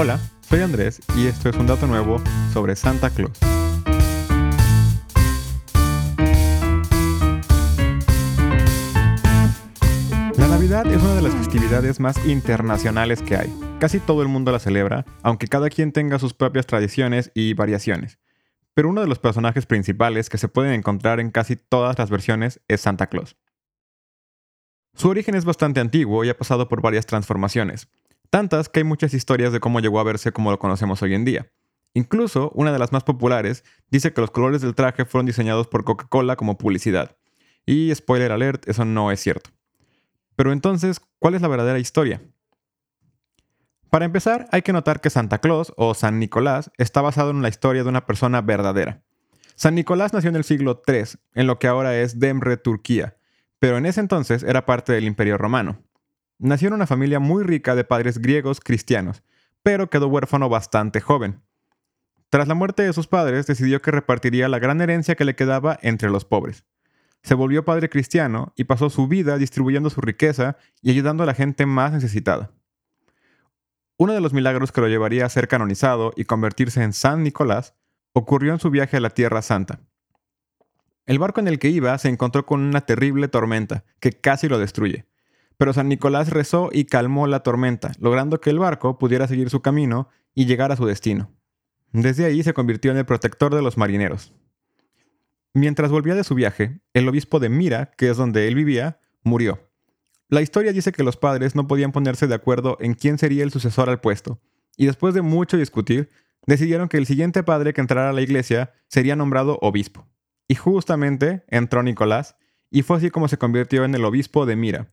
Hola, soy Andrés y esto es un dato nuevo sobre Santa Claus. La Navidad es una de las festividades más internacionales que hay. Casi todo el mundo la celebra, aunque cada quien tenga sus propias tradiciones y variaciones. Pero uno de los personajes principales que se pueden encontrar en casi todas las versiones es Santa Claus. Su origen es bastante antiguo y ha pasado por varias transformaciones. Tantas que hay muchas historias de cómo llegó a verse como lo conocemos hoy en día. Incluso, una de las más populares dice que los colores del traje fueron diseñados por Coca-Cola como publicidad. Y spoiler alert, eso no es cierto. Pero entonces, ¿cuál es la verdadera historia? Para empezar, hay que notar que Santa Claus, o San Nicolás, está basado en la historia de una persona verdadera. San Nicolás nació en el siglo III, en lo que ahora es Demre, Turquía, pero en ese entonces era parte del Imperio Romano. Nació en una familia muy rica de padres griegos cristianos, pero quedó huérfano bastante joven. Tras la muerte de sus padres, decidió que repartiría la gran herencia que le quedaba entre los pobres. Se volvió padre cristiano y pasó su vida distribuyendo su riqueza y ayudando a la gente más necesitada. Uno de los milagros que lo llevaría a ser canonizado y convertirse en San Nicolás ocurrió en su viaje a la Tierra Santa. El barco en el que iba se encontró con una terrible tormenta que casi lo destruye. Pero San Nicolás rezó y calmó la tormenta, logrando que el barco pudiera seguir su camino y llegar a su destino. Desde ahí se convirtió en el protector de los marineros. Mientras volvía de su viaje, el obispo de Mira, que es donde él vivía, murió. La historia dice que los padres no podían ponerse de acuerdo en quién sería el sucesor al puesto, y después de mucho discutir, decidieron que el siguiente padre que entrara a la iglesia sería nombrado obispo. Y justamente entró Nicolás, y fue así como se convirtió en el obispo de Mira,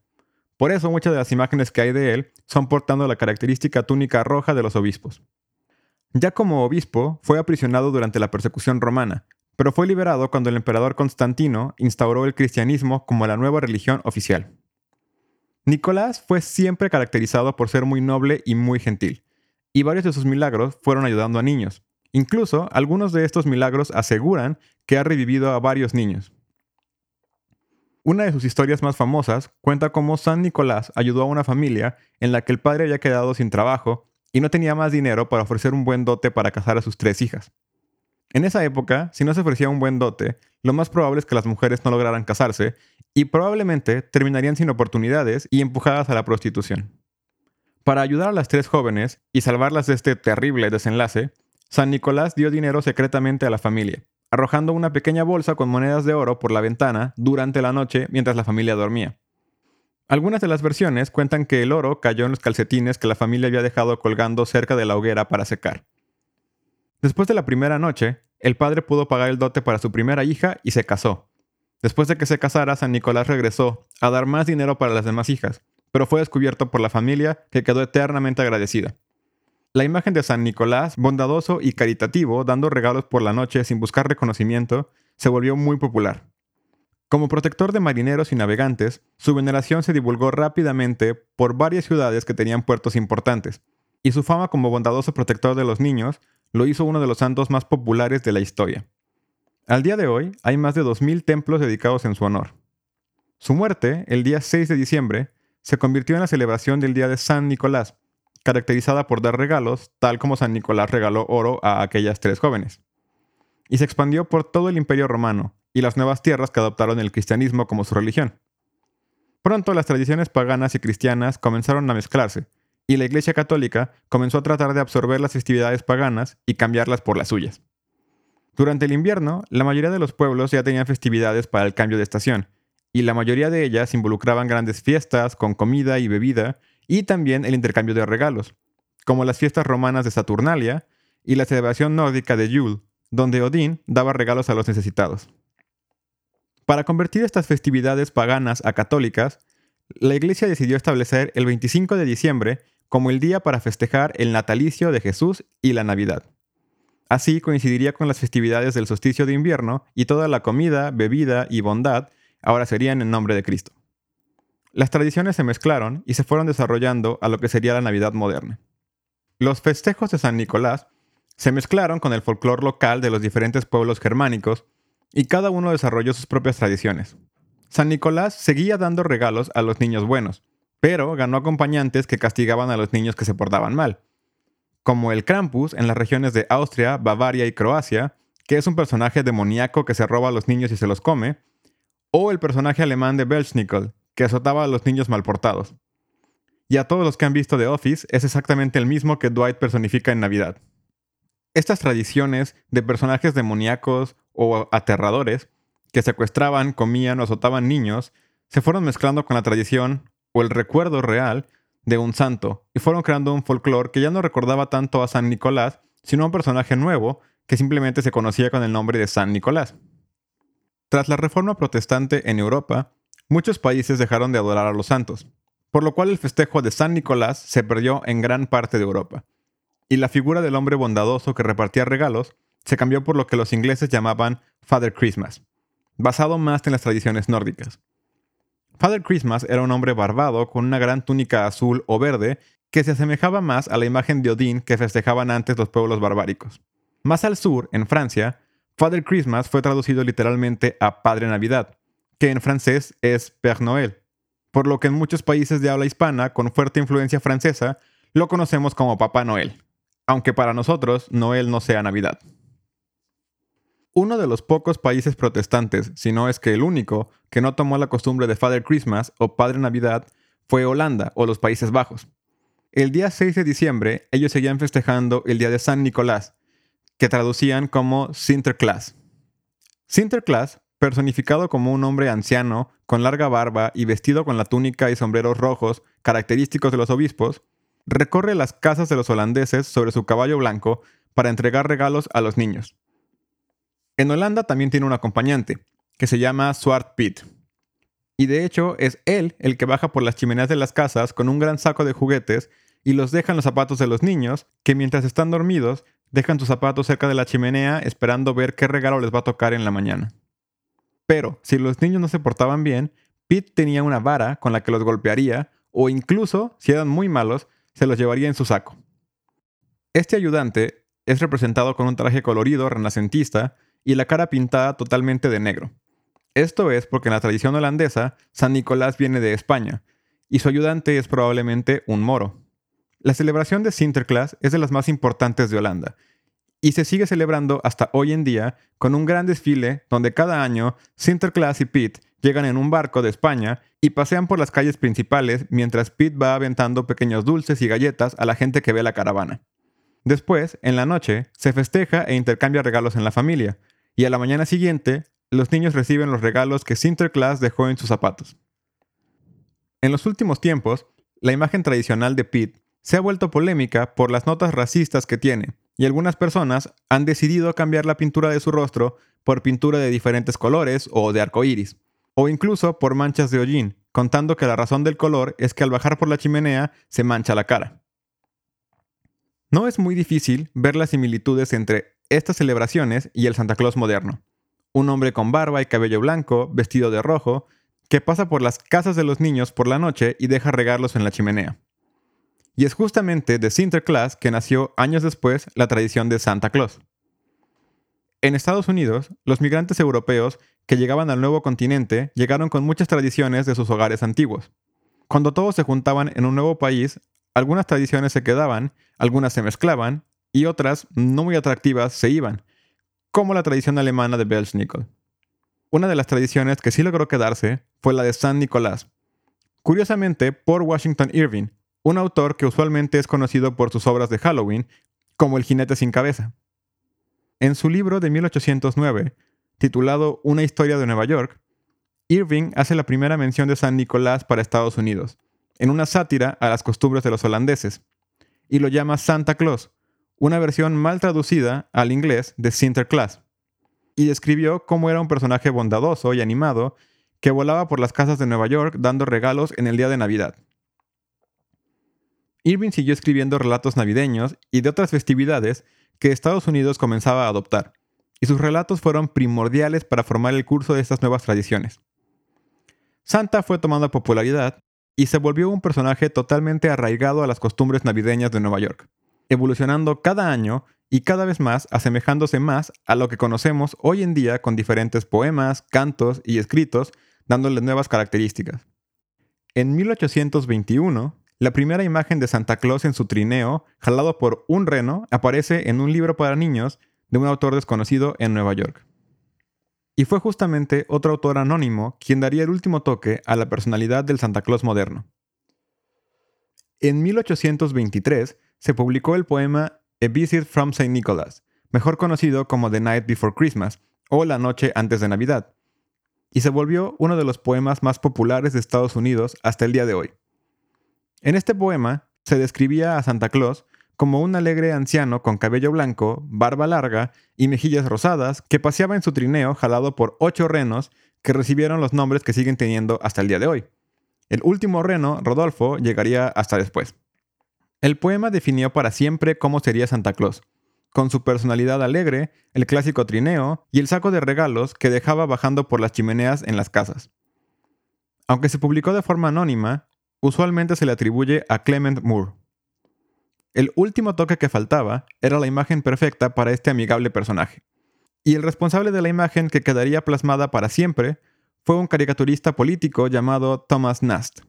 por eso muchas de las imágenes que hay de él son portando la característica túnica roja de los obispos. Ya como obispo, fue aprisionado durante la persecución romana, pero fue liberado cuando el emperador Constantino instauró el cristianismo como la nueva religión oficial. Nicolás fue siempre caracterizado por ser muy noble y muy gentil, y varios de sus milagros fueron ayudando a niños. Incluso algunos de estos milagros aseguran que ha revivido a varios niños. Una de sus historias más famosas cuenta cómo San Nicolás ayudó a una familia en la que el padre había quedado sin trabajo y no tenía más dinero para ofrecer un buen dote para casar a sus tres hijas. En esa época, si no se ofrecía un buen dote, lo más probable es que las mujeres no lograran casarse y probablemente terminarían sin oportunidades y empujadas a la prostitución. Para ayudar a las tres jóvenes y salvarlas de este terrible desenlace, San Nicolás dio dinero secretamente a la familia, arrojando una pequeña bolsa con monedas de oro por la ventana durante la noche mientras la familia dormía. Algunas de las versiones cuentan que el oro cayó en los calcetines que la familia había dejado colgando cerca de la hoguera para secar. Después de la primera noche, el padre pudo pagar el dote para su primera hija y se casó. Después de que se casara, San Nicolás regresó a dar más dinero para las demás hijas, pero fue descubierto por la familia que quedó eternamente agradecida. La imagen de San Nicolás, bondadoso y caritativo, dando regalos por la noche sin buscar reconocimiento, se volvió muy popular. Como protector de marineros y navegantes, su veneración se divulgó rápidamente por varias ciudades que tenían puertos importantes, y su fama como bondadoso protector de los niños lo hizo uno de los santos más populares de la historia. Al día de hoy hay más de 2.000 templos dedicados en su honor. Su muerte, el día 6 de diciembre, se convirtió en la celebración del Día de San Nicolás, caracterizada por dar regalos, tal como San Nicolás regaló oro a aquellas tres jóvenes. Y se expandió por todo el imperio romano y las nuevas tierras que adoptaron el cristianismo como su religión. Pronto las tradiciones paganas y cristianas comenzaron a mezclarse, y la Iglesia Católica comenzó a tratar de absorber las festividades paganas y cambiarlas por las suyas. Durante el invierno, la mayoría de los pueblos ya tenían festividades para el cambio de estación, y la mayoría de ellas involucraban grandes fiestas con comida y bebida y también el intercambio de regalos, como las fiestas romanas de Saturnalia y la celebración nórdica de Yule, donde Odín daba regalos a los necesitados. Para convertir estas festividades paganas a católicas, la Iglesia decidió establecer el 25 de diciembre como el día para festejar el natalicio de Jesús y la Navidad. Así coincidiría con las festividades del solsticio de invierno y toda la comida, bebida y bondad ahora serían en nombre de Cristo. Las tradiciones se mezclaron y se fueron desarrollando a lo que sería la Navidad moderna. Los festejos de San Nicolás se mezclaron con el folclore local de los diferentes pueblos germánicos y cada uno desarrolló sus propias tradiciones. San Nicolás seguía dando regalos a los niños buenos, pero ganó acompañantes que castigaban a los niños que se portaban mal. como el Krampus en las regiones de Austria, Bavaria y Croacia, que es un personaje demoníaco que se roba a los niños y se los come, o el personaje alemán de Belschnickel, que azotaba a los niños malportados. Y a todos los que han visto The Office es exactamente el mismo que Dwight personifica en Navidad. Estas tradiciones de personajes demoníacos o aterradores que secuestraban, comían o azotaban niños se fueron mezclando con la tradición o el recuerdo real de un santo y fueron creando un folclore que ya no recordaba tanto a San Nicolás, sino a un personaje nuevo que simplemente se conocía con el nombre de San Nicolás. Tras la reforma protestante en Europa, muchos países dejaron de adorar a los santos, por lo cual el festejo de San Nicolás se perdió en gran parte de Europa y la figura del hombre bondadoso que repartía regalos se cambió por lo que los ingleses llamaban Father Christmas, basado más en las tradiciones nórdicas. Father Christmas era un hombre barbado con una gran túnica azul o verde que se asemejaba más a la imagen de Odín que festejaban antes los pueblos barbáricos. Más al sur, en Francia, Father Christmas fue traducido literalmente a Padre Navidad, que en francés es Père Noël, por lo que en muchos países de habla hispana con fuerte influencia francesa lo conocemos como Papá Noel aunque para nosotros Noel no sea Navidad. Uno de los pocos países protestantes, si no es que el único, que no tomó la costumbre de Father Christmas o Padre Navidad fue Holanda o los Países Bajos. El día 6 de diciembre ellos seguían festejando el día de San Nicolás, que traducían como Sinterklaas. Sinterklaas, personificado como un hombre anciano, con larga barba y vestido con la túnica y sombreros rojos característicos de los obispos, recorre las casas de los holandeses sobre su caballo blanco para entregar regalos a los niños. En Holanda también tiene un acompañante, que se llama Swart Piet. Y de hecho es él el que baja por las chimeneas de las casas con un gran saco de juguetes y los deja en los zapatos de los niños, que mientras están dormidos dejan sus zapatos cerca de la chimenea esperando ver qué regalo les va a tocar en la mañana. Pero si los niños no se portaban bien, Pete tenía una vara con la que los golpearía, o incluso, si eran muy malos, se los llevaría en su saco. Este ayudante es representado con un traje colorido renacentista y la cara pintada totalmente de negro. Esto es porque en la tradición holandesa, San Nicolás viene de España, y su ayudante es probablemente un moro. La celebración de Sinterklaas es de las más importantes de Holanda, y se sigue celebrando hasta hoy en día con un gran desfile donde cada año Sinterklaas y Pete llegan en un barco de España y pasean por las calles principales mientras Pete va aventando pequeños dulces y galletas a la gente que ve la caravana. Después, en la noche, se festeja e intercambia regalos en la familia, y a la mañana siguiente, los niños reciben los regalos que Sinterklaas dejó en sus zapatos. En los últimos tiempos, la imagen tradicional de Pete se ha vuelto polémica por las notas racistas que tiene, y algunas personas han decidido cambiar la pintura de su rostro por pintura de diferentes colores o de arco iris o incluso por manchas de hollín, contando que la razón del color es que al bajar por la chimenea se mancha la cara. No es muy difícil ver las similitudes entre estas celebraciones y el Santa Claus moderno. Un hombre con barba y cabello blanco, vestido de rojo, que pasa por las casas de los niños por la noche y deja regalos en la chimenea. Y es justamente de Sinterklaas que nació años después la tradición de Santa Claus. En Estados Unidos, los migrantes europeos que llegaban al nuevo continente llegaron con muchas tradiciones de sus hogares antiguos. Cuando todos se juntaban en un nuevo país, algunas tradiciones se quedaban, algunas se mezclaban y otras, no muy atractivas, se iban, como la tradición alemana de Belschnickel. Una de las tradiciones que sí logró quedarse fue la de San Nicolás. Curiosamente, por Washington Irving, un autor que usualmente es conocido por sus obras de Halloween, como El jinete sin cabeza. En su libro de 1809, titulado Una historia de Nueva York, Irving hace la primera mención de San Nicolás para Estados Unidos, en una sátira a las costumbres de los holandeses, y lo llama Santa Claus, una versión mal traducida al inglés de Sinterklaas, y describió cómo era un personaje bondadoso y animado que volaba por las casas de Nueva York dando regalos en el día de Navidad. Irving siguió escribiendo relatos navideños y de otras festividades que Estados Unidos comenzaba a adoptar, y sus relatos fueron primordiales para formar el curso de estas nuevas tradiciones. Santa fue tomando popularidad y se volvió un personaje totalmente arraigado a las costumbres navideñas de Nueva York, evolucionando cada año y cada vez más asemejándose más a lo que conocemos hoy en día con diferentes poemas, cantos y escritos, dándole nuevas características. En 1821, la primera imagen de Santa Claus en su trineo, jalado por un reno, aparece en un libro para niños de un autor desconocido en Nueva York. Y fue justamente otro autor anónimo quien daría el último toque a la personalidad del Santa Claus moderno. En 1823 se publicó el poema A Visit from St. Nicholas, mejor conocido como The Night Before Christmas o La Noche antes de Navidad, y se volvió uno de los poemas más populares de Estados Unidos hasta el día de hoy. En este poema se describía a Santa Claus como un alegre anciano con cabello blanco, barba larga y mejillas rosadas que paseaba en su trineo jalado por ocho renos que recibieron los nombres que siguen teniendo hasta el día de hoy. El último reno, Rodolfo, llegaría hasta después. El poema definió para siempre cómo sería Santa Claus, con su personalidad alegre, el clásico trineo y el saco de regalos que dejaba bajando por las chimeneas en las casas. Aunque se publicó de forma anónima, usualmente se le atribuye a Clement Moore. El último toque que faltaba era la imagen perfecta para este amigable personaje. Y el responsable de la imagen que quedaría plasmada para siempre fue un caricaturista político llamado Thomas Nast.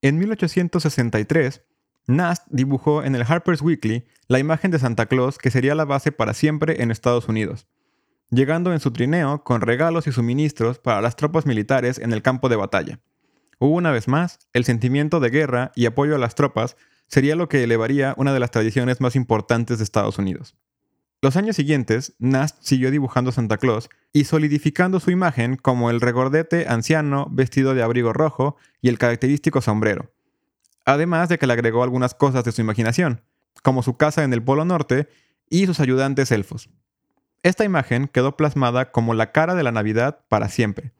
En 1863, Nast dibujó en el Harper's Weekly la imagen de Santa Claus que sería la base para siempre en Estados Unidos, llegando en su trineo con regalos y suministros para las tropas militares en el campo de batalla. Una vez más, el sentimiento de guerra y apoyo a las tropas sería lo que elevaría una de las tradiciones más importantes de Estados Unidos. Los años siguientes, Nast siguió dibujando Santa Claus y solidificando su imagen como el regordete anciano vestido de abrigo rojo y el característico sombrero. Además de que le agregó algunas cosas de su imaginación, como su casa en el Polo Norte y sus ayudantes elfos. Esta imagen quedó plasmada como la cara de la Navidad para siempre,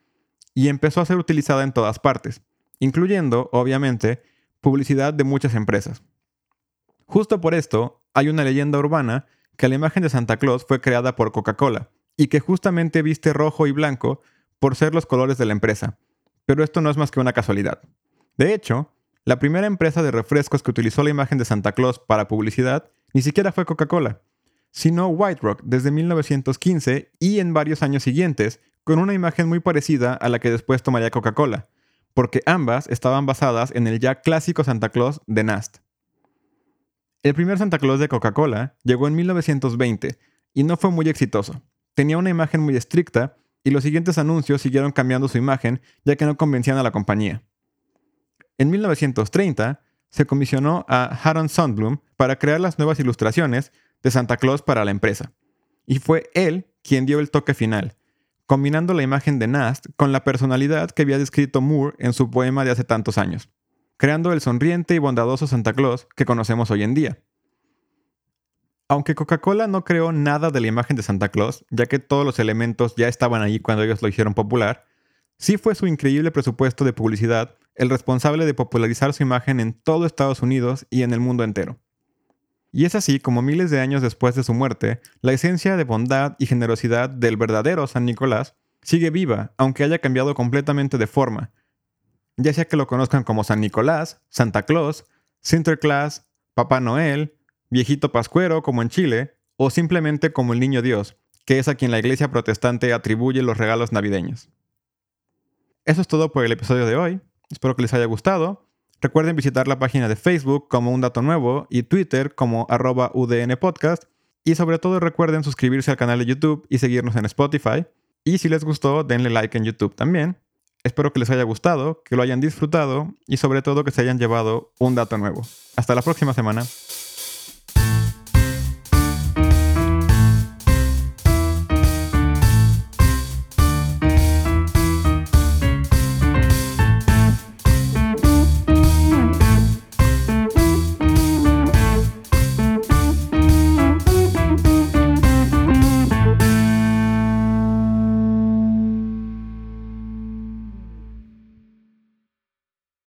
y empezó a ser utilizada en todas partes, incluyendo, obviamente, publicidad de muchas empresas. Justo por esto, hay una leyenda urbana que la imagen de Santa Claus fue creada por Coca-Cola y que justamente viste rojo y blanco por ser los colores de la empresa. Pero esto no es más que una casualidad. De hecho, la primera empresa de refrescos que utilizó la imagen de Santa Claus para publicidad ni siquiera fue Coca-Cola, sino White Rock desde 1915 y en varios años siguientes, con una imagen muy parecida a la que después tomaría Coca-Cola, porque ambas estaban basadas en el ya clásico Santa Claus de Nast. El primer Santa Claus de Coca-Cola llegó en 1920 y no fue muy exitoso. Tenía una imagen muy estricta y los siguientes anuncios siguieron cambiando su imagen ya que no convencían a la compañía. En 1930 se comisionó a Harold Sundblom para crear las nuevas ilustraciones de Santa Claus para la empresa. Y fue él quien dio el toque final, combinando la imagen de Nast con la personalidad que había descrito Moore en su poema de hace tantos años, creando el sonriente y bondadoso Santa Claus que conocemos hoy en día. Aunque Coca-Cola no creó nada de la imagen de Santa Claus, ya que todos los elementos ya estaban ahí cuando ellos lo hicieron popular, sí fue su increíble presupuesto de publicidad el responsable de popularizar su imagen en todo Estados Unidos y en el mundo entero. Y es así como miles de años después de su muerte, la esencia de bondad y generosidad del verdadero San Nicolás sigue viva, aunque haya cambiado completamente de forma, ya sea que lo conozcan como San Nicolás, Santa Claus, Sinterklaas, Papá Noel, Viejito Pascuero como en Chile, o simplemente como el Niño Dios, que es a quien la iglesia protestante atribuye los regalos navideños. Eso es todo por el episodio de hoy, espero que les haya gustado. Recuerden visitar la página de Facebook como Un Dato Nuevo y Twitter como arroba UDN Podcast. Y sobre todo recuerden suscribirse al canal de YouTube y seguirnos en Spotify. Y si les gustó, denle like en YouTube también. Espero que les haya gustado, que lo hayan disfrutado y sobre todo que se hayan llevado un dato nuevo. Hasta la próxima semana.